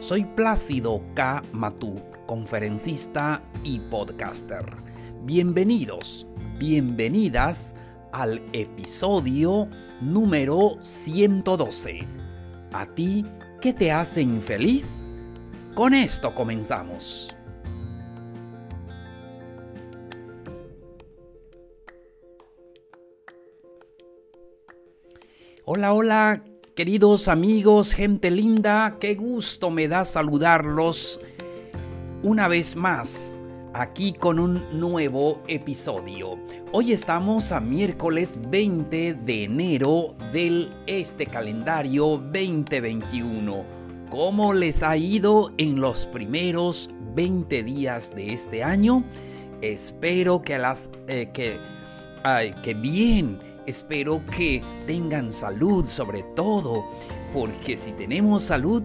Soy Plácido K. Matú, conferencista y podcaster. Bienvenidos, bienvenidas al episodio número 112. ¿A ti qué te hace infeliz? Con esto comenzamos. Hola, hola, queridos amigos, gente linda, qué gusto me da saludarlos una vez más aquí con un nuevo episodio. Hoy estamos a miércoles 20 de enero del este calendario 2021. ¿Cómo les ha ido en los primeros 20 días de este año? Espero que las eh, que ay, que bien Espero que tengan salud sobre todo, porque si tenemos salud,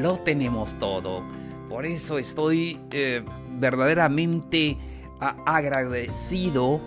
lo tenemos todo. Por eso estoy eh, verdaderamente agradecido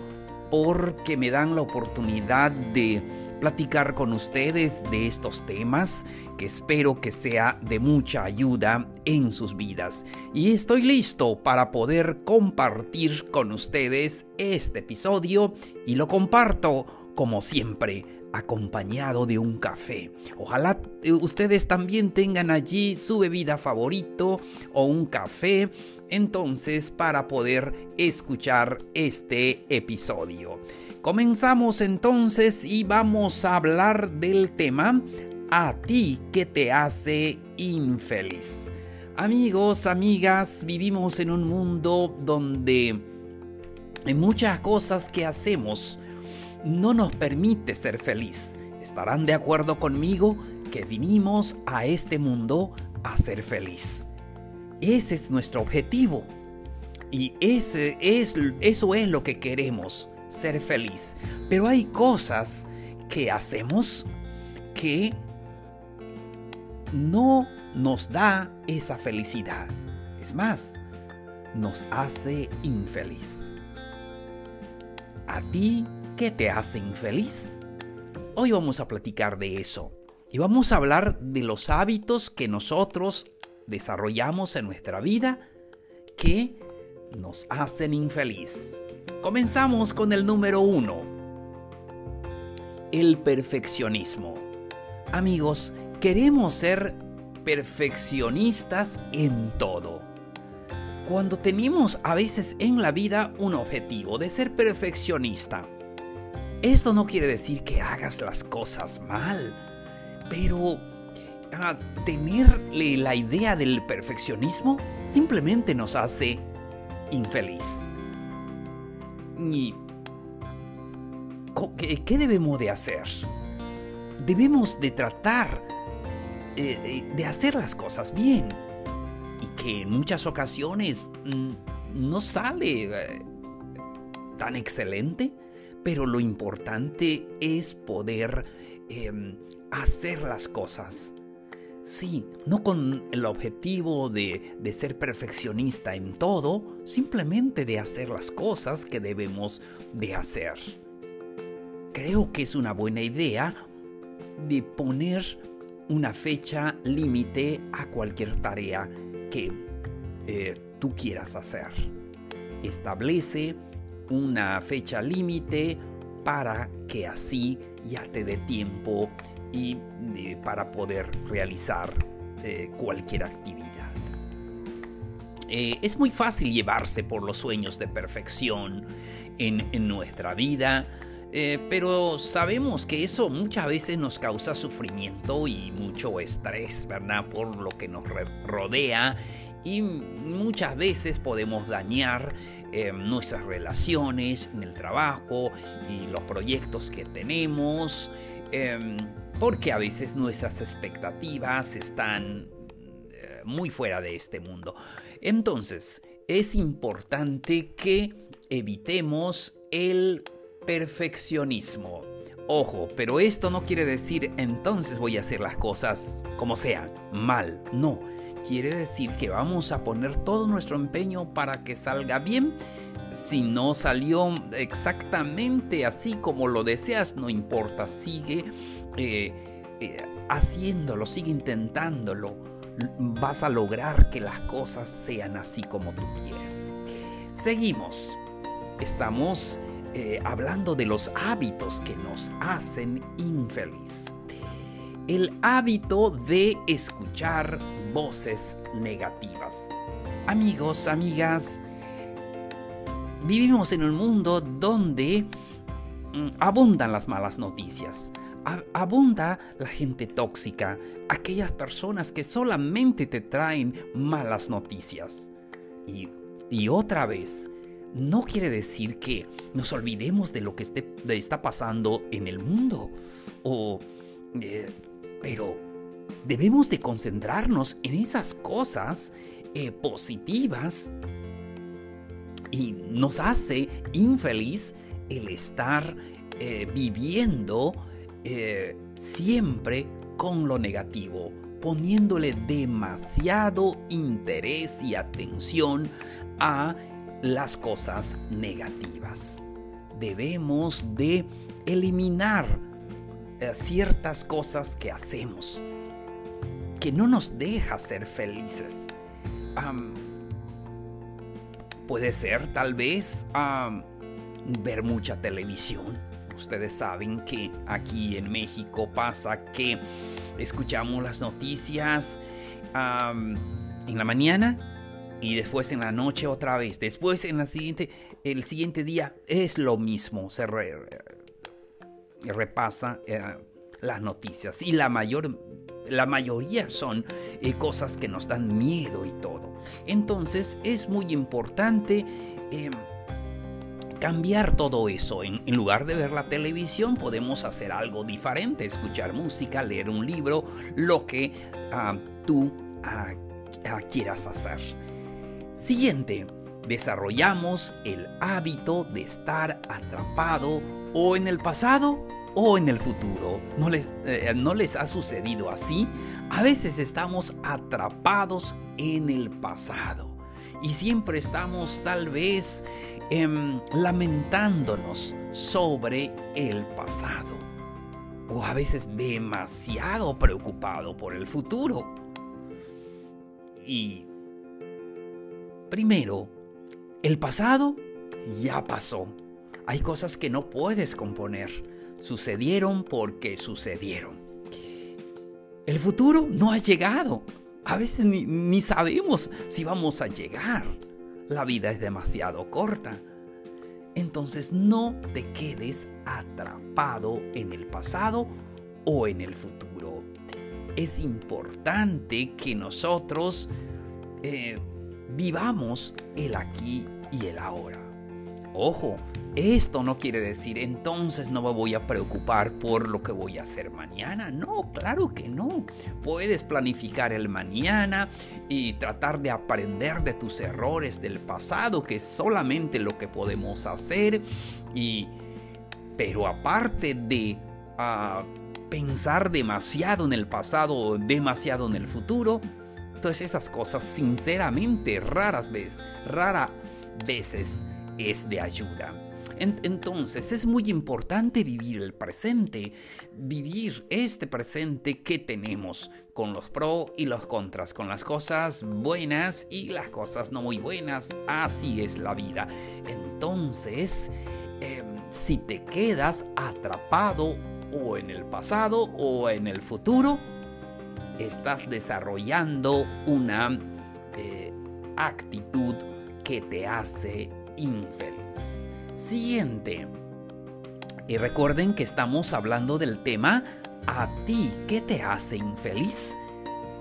porque me dan la oportunidad de platicar con ustedes de estos temas que espero que sea de mucha ayuda en sus vidas. Y estoy listo para poder compartir con ustedes este episodio y lo comparto como siempre, acompañado de un café. Ojalá eh, ustedes también tengan allí su bebida favorito o un café, entonces para poder escuchar este episodio. Comenzamos entonces y vamos a hablar del tema a ti que te hace infeliz. Amigos, amigas, vivimos en un mundo donde hay muchas cosas que hacemos no nos permite ser feliz. Estarán de acuerdo conmigo que vinimos a este mundo a ser feliz. Ese es nuestro objetivo. Y ese es, eso es lo que queremos, ser feliz. Pero hay cosas que hacemos que no nos da esa felicidad. Es más, nos hace infeliz. A ti ¿Qué te hace infeliz? Hoy vamos a platicar de eso y vamos a hablar de los hábitos que nosotros desarrollamos en nuestra vida que nos hacen infeliz. Comenzamos con el número uno. El perfeccionismo. Amigos, queremos ser perfeccionistas en todo. Cuando tenemos a veces en la vida un objetivo de ser perfeccionista, esto no quiere decir que hagas las cosas mal, pero ah, tenerle la idea del perfeccionismo simplemente nos hace infeliz. ¿Y qué debemos de hacer? Debemos de tratar eh, eh, de hacer las cosas bien y que en muchas ocasiones mm, no sale eh, tan excelente pero lo importante es poder em, hacer las cosas. Sí, no con el objetivo de, ser perfeccionista en todo, simplemente de hacer las cosas que debemos de hacer. Creo que es una buena idea de poner una fecha límite a cualquier tarea que eh, tú quieras hacer. Establece una fecha límite para que así ya te dé tiempo y eh, para poder realizar eh, cualquier actividad. Eh, es muy fácil llevarse por los sueños de perfección en, nuestra vida, pero sabemos que eso muchas veces nos causa sufrimiento y mucho estrés, ¿verdad? Por lo que nos rodea y muchas veces podemos dañar eh, nuestras relaciones en el trabajo y los proyectos que tenemos, em, porque a veces nuestras expectativas están eh, muy fuera de este mundo. Entonces, es importante que evitemos el perfeccionismo. Ojo, pero esto no quiere decir entonces voy a hacer las cosas como sean, mal, no. Quiere decir que vamos a poner todo nuestro empeño para que salga bien. Si no salió exactamente así como lo deseas, no importa, sigue eh, eh, haciéndolo, sigue intentándolo. Vas a lograr que las cosas sean así como tú quieres. Seguimos. Estamos eh, hablando de los hábitos que nos hacen infeliz. El hábito de escuchar voces negativas. Amigos, amigas, vivimos en un mundo donde mm, abundan las malas noticias. Abunda la gente tóxica, aquellas personas que solamente te traen malas noticias. Y, y otra vez, no quiere decir que nos olvidemos de lo que esté, está pasando en el mundo. O, eh, pero debemos de concentrarnos en esas cosas eh, positivas y nos hace infeliz el estar eh, viviendo siempre con lo negativo, poniéndole demasiado interés y atención a las cosas negativas. Debemos de eliminar eh, ciertas cosas que hacemos que no nos deja ser felices. puede ser tal vez ver mucha televisión. Ustedes saben que aquí en México pasa que escuchamos las noticias en la mañana y después en la noche otra vez. Después en la siguiente, el siguiente día es lo mismo. Se repasa eh, las noticias y la mayor, la mayoría son eh, cosas que nos dan miedo y todo. Entonces es muy importante em, cambiar todo eso. En, lugar de ver la televisión podemos hacer algo diferente, escuchar música, leer un libro, lo que ah, tú ah, ah, quieras hacer. Siguiente, desarrollamos el hábito de estar atrapado o en el pasado o en el futuro. ¿No les, eh, ¿No les ha sucedido así? A veces estamos atrapados en el pasado y siempre estamos tal vez em, lamentándonos sobre el pasado o a veces demasiado preocupado por el futuro. Y Primero, el pasado ya pasó. Hay cosas que no puedes componer. Sucedieron porque sucedieron. El futuro no ha llegado. A veces ni, sabemos si vamos a llegar. La vida es demasiado corta. Entonces no te quedes atrapado en el pasado o en el futuro. Es importante que nosotros eh, vivamos el aquí y el ahora. Ojo, esto no quiere decir entonces no me voy a preocupar por lo que voy a hacer mañana. No, claro que no. Puedes planificar el mañana y tratar de aprender de tus errores del pasado, que es solamente lo que podemos hacer. Y, pero aparte de ah, pensar demasiado en el pasado o demasiado en el futuro, entonces esas cosas sinceramente raras veces, rara veces es de ayuda. Entonces es muy importante vivir el presente, vivir este presente que tenemos con los pros y los contras, con las cosas buenas y las cosas no muy buenas. Así es la vida. Entonces, em, si te quedas atrapado o en el pasado o en el futuro, estás desarrollando una eh, actitud que te hace infeliz. Siguiente. Y recuerden que estamos hablando del tema a ti, ¿qué te hace infeliz?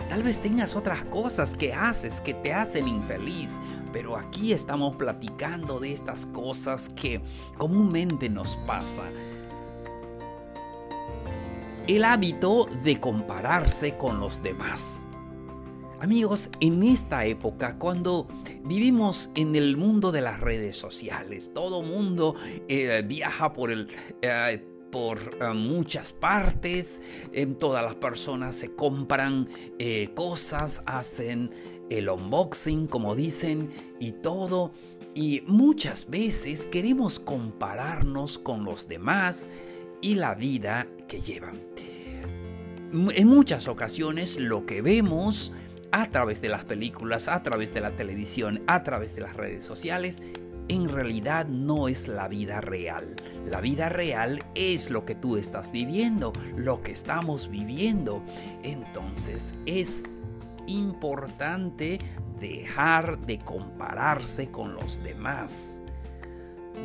Tal vez tengas otras cosas que haces que te hacen infeliz, pero aquí estamos platicando de estas cosas que comúnmente nos pasan el hábito de compararse con los demás. Amigos, en esta época, cuando vivimos en el mundo de las redes sociales, todo mundo eh, viaja por el... Eh, por eh, muchas partes, todas las personas se compran cosas, hacen el unboxing, como dicen, y todo. Y muchas veces queremos compararnos con los demás y la vida que llevan. En muchas ocasiones lo que vemos a través de las películas, a través de la televisión, a través de las redes sociales, en realidad no es la vida real. La vida real es lo que tú estás viviendo, lo que estamos viviendo. Entonces es importante dejar de compararse con los demás.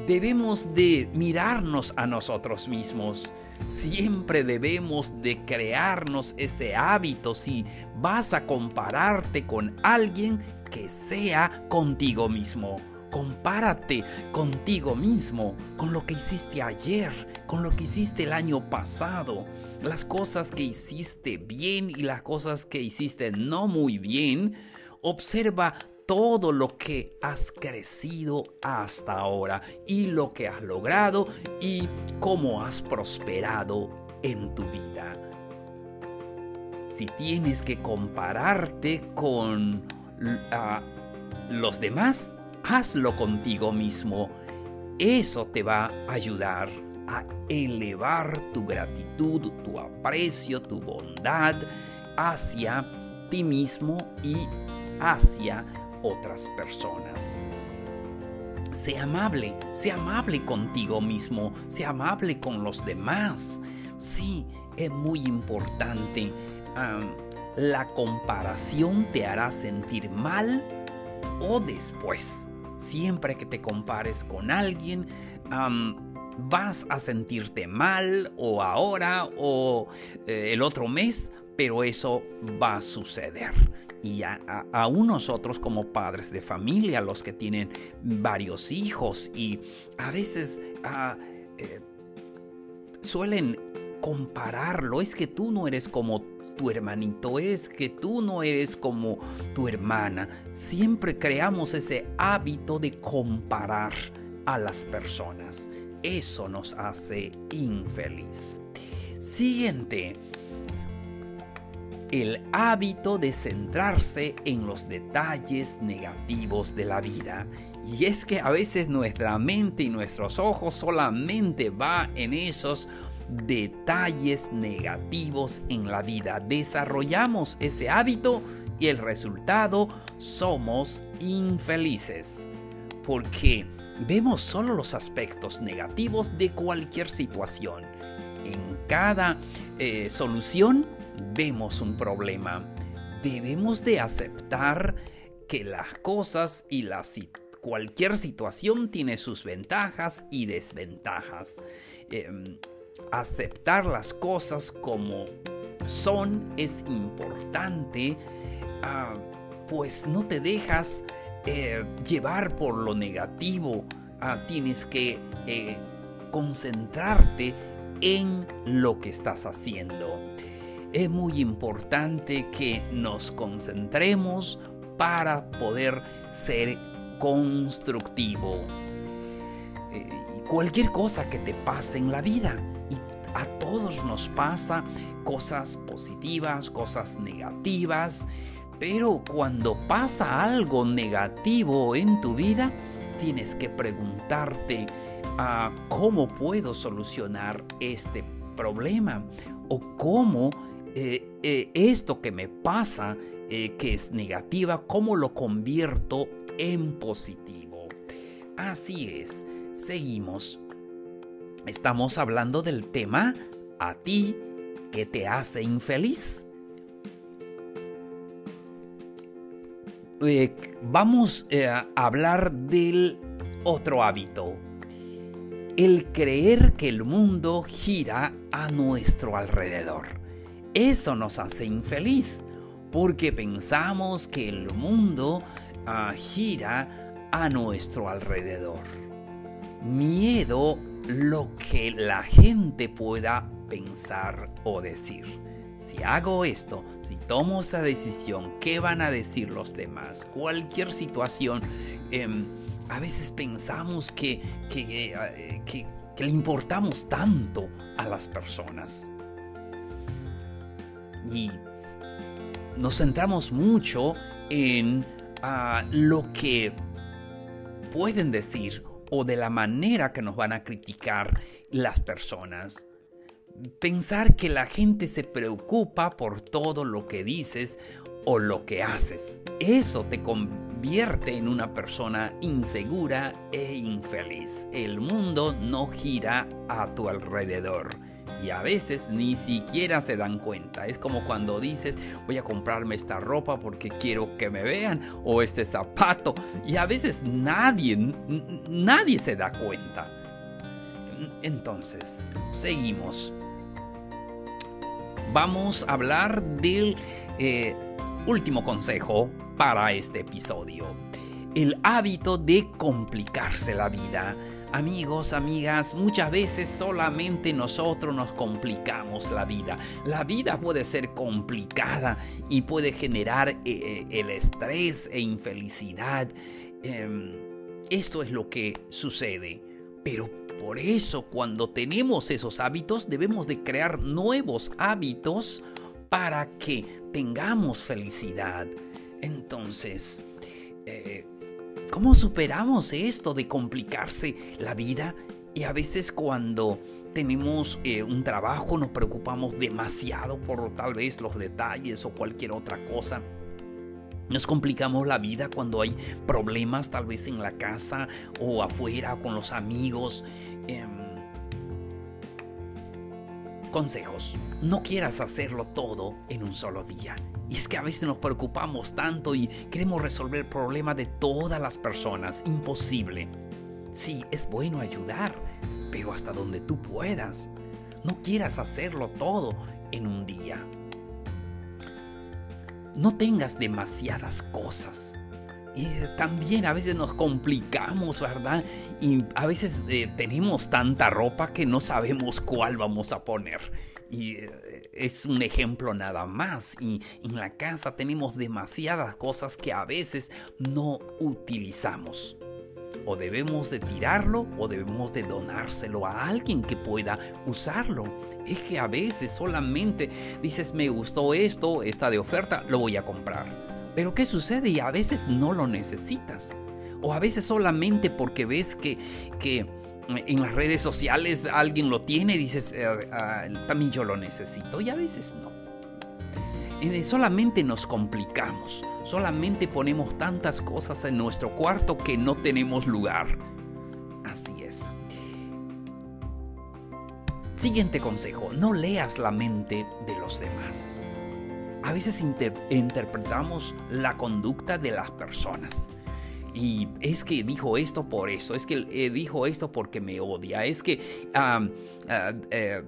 Debemos de mirarnos a nosotros mismos. Siempre debemos de crearnos ese hábito si vas a compararte con alguien que sea contigo mismo. Compárate contigo mismo, con lo que hiciste ayer, con lo que hiciste el año pasado, las cosas que hiciste bien y las cosas que hiciste no muy bien. Observa todo lo que has crecido hasta ahora y lo que has logrado y cómo has prosperado en tu vida. Si tienes que compararte con los demás, hazlo contigo mismo. Eso te va a ayudar a elevar tu gratitud, tu aprecio, tu bondad hacia ti mismo y hacia otras personas. Sea amable, sea amable contigo mismo, sea amable con los demás. Sí, es muy importante. la comparación te hará sentir mal o después. Siempre que te compares con alguien, vas a sentirte mal o ahora o eh, el otro mes, pero eso va a suceder. Y a, aún nosotros como padres de familia, los que tienen varios hijos y a veces ah, eh, suelen compararlo, es que tú no eres como tu hermanito, es que tú no eres como tu hermana. Siempre creamos ese hábito de comparar a las personas. Eso nos hace infeliz. Siguiente, el hábito de centrarse en los detalles negativos de la vida. Y es que a veces nuestra mente y nuestros ojos solamente va en esos detalles negativos en la vida. Desarrollamos ese hábito y el resultado somos infelices. Porque vemos solo los aspectos negativos de cualquier situación. En cada eh, solución vemos un problema. Debemos de aceptar que las cosas y cualquier situación tiene sus ventajas y desventajas. Em, aceptar las cosas como son es importante, ah, pues no te dejas eh, llevar por lo negativo. Ah, tienes que eh, concentrarte en lo que estás haciendo. Es muy importante que nos concentremos para poder ser constructivo. Eh, cualquier cosa que te pase en la vida, y a todos nos pasa cosas positivas, cosas negativas, pero cuando pasa algo negativo en tu vida, tienes que preguntarte ah, cómo puedo solucionar este problema o cómo eh, eh, esto que me pasa, eh, que es negativa, cómo lo convierto en positivo. Así es, seguimos. Estamos hablando del tema a ti que te hace infeliz. Vamos a hablar del otro hábito. El creer que el mundo gira a nuestro alrededor. Eso nos hace infeliz porque pensamos que el mundo ah, gira a nuestro alrededor. Miedo lo que la gente pueda pensar o decir. si hago esto, si tomo esta decisión, ¿qué van a decir los demás? Cualquier situación, em, a veces pensamos eh, que, que, le importamos tanto a las personas. Y nos centramos mucho en ah, lo que pueden decir o de la manera que nos van a criticar las personas. Pensar que la gente se preocupa por todo lo que dices o lo que haces. Eso te convierte en una persona insegura e infeliz. El mundo no gira a tu alrededor y a veces ni siquiera se dan cuenta. Es como cuando dices, voy a comprarme esta ropa porque quiero que me vean o este zapato y a veces nadie, nadie se da cuenta. Entonces, seguimos. Vamos a hablar del eh, último consejo para este episodio. El hábito de complicarse la vida Amigos, amigas, muchas veces solamente nosotros nos complicamos la vida. La vida puede ser complicada y puede generar eh, eh, el estrés e infelicidad. Em, esto es lo que sucede. Pero por eso cuando tenemos esos hábitos debemos de crear nuevos hábitos para que tengamos felicidad. Entonces, eh, ¿Cómo superamos esto de complicarse la vida? Y a veces cuando tenemos eh, un trabajo nos preocupamos demasiado por tal vez los detalles o cualquier otra cosa. Nos complicamos la vida cuando hay problemas tal vez en la casa o afuera con los amigos. Em, consejos. No quieras hacerlo todo en un solo día. Y es que a veces nos preocupamos tanto y queremos resolver el problema de todas las personas. Imposible. Sí, es bueno ayudar, pero hasta donde tú puedas. No quieras hacerlo todo en un día. No tengas demasiadas cosas. Y también a veces nos complicamos, ¿verdad? Y a veces eh, tenemos tanta ropa que no sabemos cuál vamos a poner. Y eh, es un ejemplo nada más. Y en la casa tenemos demasiadas cosas que a veces no utilizamos. O debemos de tirarlo o debemos de donárselo a alguien que pueda usarlo. Es que a veces solamente dices me gustó esto, está de oferta, lo voy a comprar. Pero ¿qué sucede? Y a veces no lo necesitas. O a veces solamente porque ves que, que en las redes sociales alguien lo tiene dices, eh, ah, también yo lo necesito. Y a veces no. Eh, solamente nos complicamos, solamente ponemos tantas cosas en nuestro cuarto que no tenemos lugar. Así es. Siguiente consejo, no leas la mente de los demás. A veces interpretamos la conducta de las personas y es que dijo esto por eso, es que eh, dijo esto porque me odia, es que ah, eh,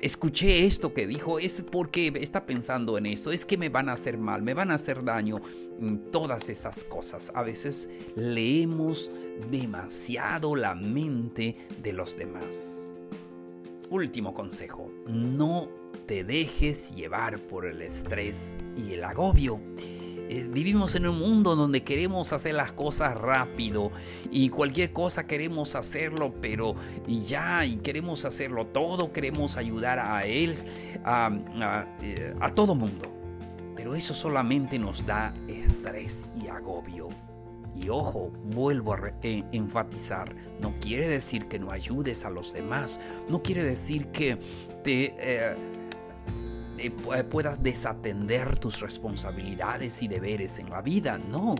escuché esto que dijo, es porque está pensando en esto, es que me van a hacer mal, me van a hacer daño, mm, todas esas cosas. A veces leemos demasiado la mente de los demás. Último consejo, no te dejes llevar por el estrés y el agobio. Eh, vivimos en un mundo donde queremos hacer las cosas rápido y cualquier cosa queremos hacerlo, pero y ya, y queremos hacerlo todo, queremos ayudar a él, a, eh, todo mundo. Pero eso solamente nos da estrés y agobio. Y ojo, vuelvo a eh, enfatizar, no quiere decir que no ayudes a los demás, no quiere decir que te puedas desatender tus responsabilidades y deberes en la vida. No.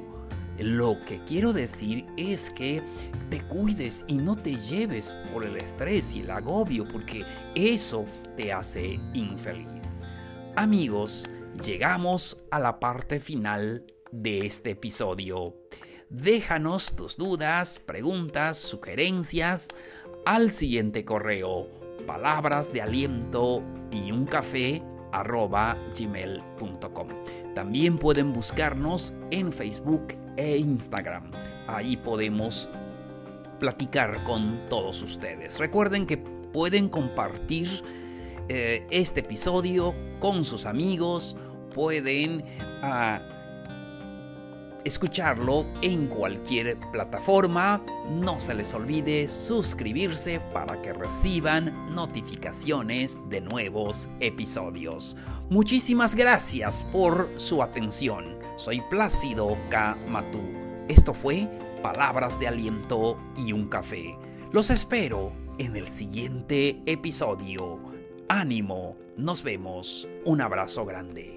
Lo que quiero decir es que te cuides y no te lleves por el estrés y el agobio porque eso te hace infeliz. Amigos, llegamos a la parte final de este episodio. Déjanos tus dudas, preguntas, sugerencias al siguiente correo. Palabras de aliento y un café gmail.com. También pueden buscarnos en Facebook e Instagram. Ahí podemos platicar con todos ustedes. Recuerden que pueden compartir eh, este episodio con sus amigos, pueden ah, escucharlo en cualquier plataforma. No se les olvide suscribirse para que reciban notificaciones de nuevos episodios. Muchísimas gracias por su atención. Soy Plácido K. Matú. Esto fue Palabras de Aliento y un Café. Los espero en el siguiente episodio. Ánimo, nos vemos. Un abrazo grande.